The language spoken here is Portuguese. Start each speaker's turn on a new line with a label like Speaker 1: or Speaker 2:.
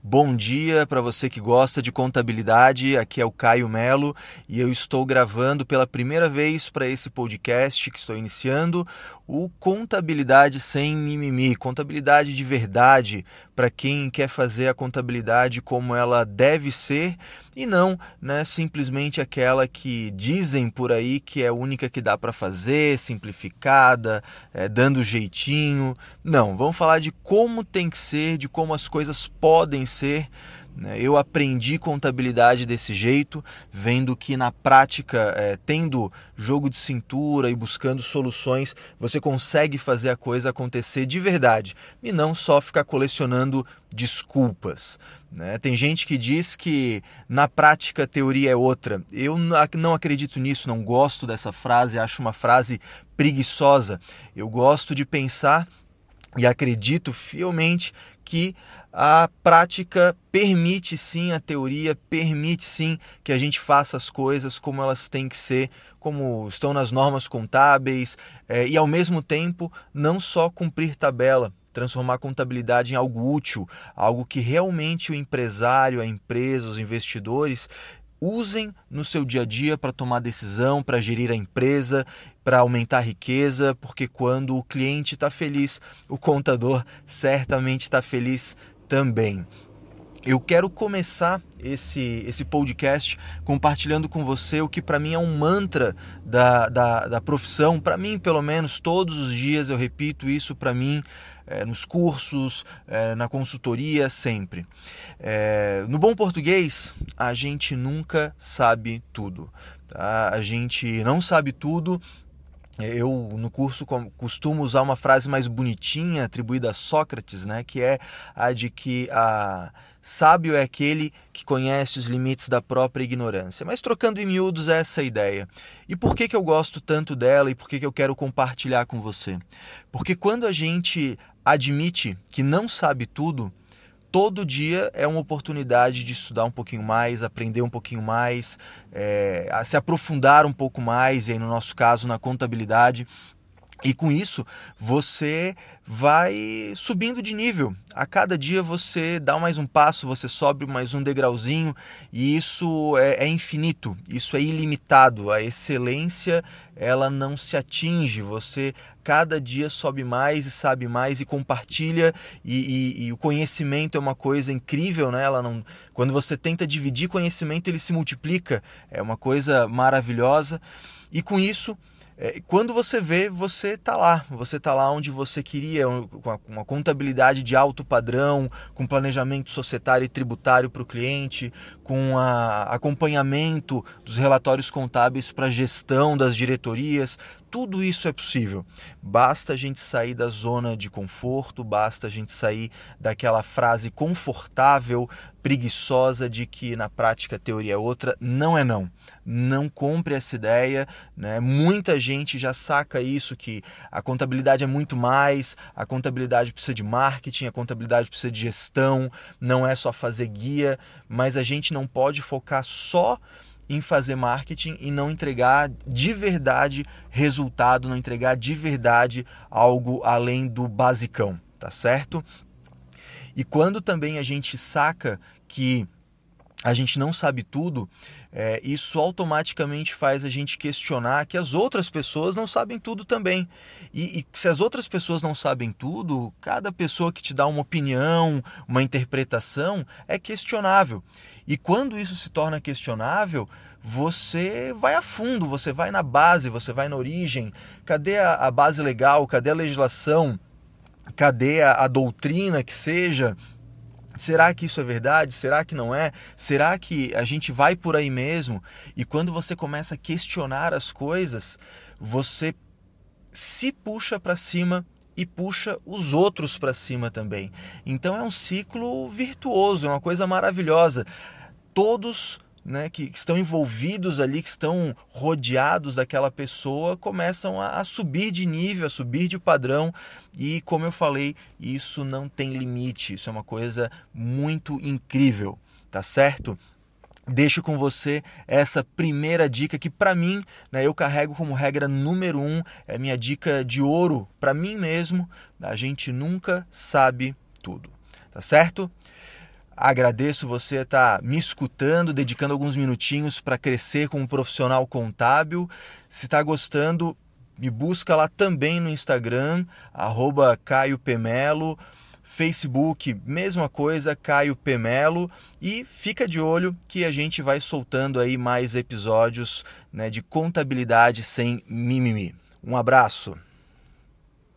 Speaker 1: Bom dia para você que gosta de contabilidade. Aqui é o Caio Melo e eu estou gravando pela primeira vez para esse podcast que estou iniciando o Contabilidade sem mimimi, contabilidade de verdade para quem quer fazer a contabilidade como ela deve ser e não, né, simplesmente aquela que dizem por aí que é a única que dá para fazer, simplificada, é, dando jeitinho. Não, vamos falar de como tem que ser, de como as coisas podem ser. Né? Eu aprendi contabilidade desse jeito, vendo que na prática, é, tendo jogo de cintura e buscando soluções, você consegue fazer a coisa acontecer de verdade e não só ficar colecionando desculpas. Né? Tem gente que diz que na prática a teoria é outra. Eu não acredito nisso, não gosto dessa frase, acho uma frase preguiçosa. Eu gosto de pensar e acredito fielmente que a prática permite sim a teoria, permite sim que a gente faça as coisas como elas têm que ser, como estão nas normas contábeis, é, e ao mesmo tempo não só cumprir tabela, transformar a contabilidade em algo útil, algo que realmente o empresário, a empresa, os investidores usem no seu dia a dia para tomar decisão, para gerir a empresa, para aumentar a riqueza, porque quando o cliente está feliz, o contador certamente está feliz também. Eu quero começar esse, esse podcast compartilhando com você o que para mim é um mantra da, da, da profissão. Para mim, pelo menos, todos os dias eu repito isso para mim é, nos cursos, é, na consultoria, sempre. É, no bom português, a gente nunca sabe tudo. Tá? A gente não sabe tudo eu no curso costumo usar uma frase mais bonitinha atribuída a Sócrates, né, que é a de que a sábio é aquele que conhece os limites da própria ignorância. Mas trocando em miúdos é essa ideia. E por que, que eu gosto tanto dela e por que, que eu quero compartilhar com você? Porque quando a gente admite que não sabe tudo, todo dia é uma oportunidade de estudar um pouquinho mais, aprender um pouquinho mais, é, se aprofundar um pouco mais, e aí no nosso caso na contabilidade. E com isso, você vai subindo de nível. A cada dia você dá mais um passo, você sobe mais um degrauzinho, e isso é, é infinito, isso é ilimitado. A excelência ela não se atinge. Você cada dia sobe mais e sabe mais e compartilha e, e, e, o conhecimento é uma coisa incrível, né? Ela não, quando você tenta dividir conhecimento ele se multiplica, é uma coisa maravilhosa e com isso é, quando você vê, você está lá. Você está lá onde você queria, com uma contabilidade de alto padrão, com planejamento societário e tributário para o cliente, com a, acompanhamento dos relatórios contábeis para gestão das diretorias. Tudo isso é possível. Basta a gente sair da zona de conforto, basta a gente sair daquela frase confortável, preguiçosa de que na prática a teoria é outra. Não é não. Não compre essa ideia. Né? Muita gente já saca isso, que a contabilidade é muito mais, a contabilidade precisa de marketing, a contabilidade precisa de gestão, não é só fazer guia, mas a gente não pode focar só em fazer marketing e não entregar de verdade resultado, não entregar de verdade algo além do basicão, tá certo? E quando também a gente saca que a gente não sabe tudo, é, isso automaticamente faz a gente questionar que as outras pessoas não sabem tudo também. E, e, se as outras pessoas não sabem tudo, cada pessoa que te dá uma opinião, uma interpretação, é questionável. E quando isso se torna questionável, você vai a fundo, você vai na base, você vai na origem. Cadê a, a base legal? Cadê a legislação? Cadê a, a doutrina que seja? Será que isso é verdade? Será que não é? Será que a gente vai por aí mesmo? E quando você começa a questionar as coisas, você se puxa para cima e puxa os outros para cima também. Então é um ciclo virtuoso, é uma coisa maravilhosa. Todos né, que, que, estão envolvidos ali, que estão rodeados daquela pessoa, começam a, a, subir de nível, a subir de padrão. E, como eu falei, isso não tem limite. Isso é uma coisa muito incrível, tá certo? Deixo com você essa primeira dica que, para mim, né, eu carrego como regra número um, é minha dica de ouro para mim mesmo. A gente nunca sabe tudo, tá certo? Agradeço você estar tá me escutando, dedicando alguns minutinhos para crescer como profissional contábil. Se está gostando, me busca lá também no Instagram, arroba Caio Pemelo. Facebook, mesma coisa, Caio Pemelo. E fica de olho que a gente vai soltando aí mais episódios né, de contabilidade sem mimimi. Um abraço!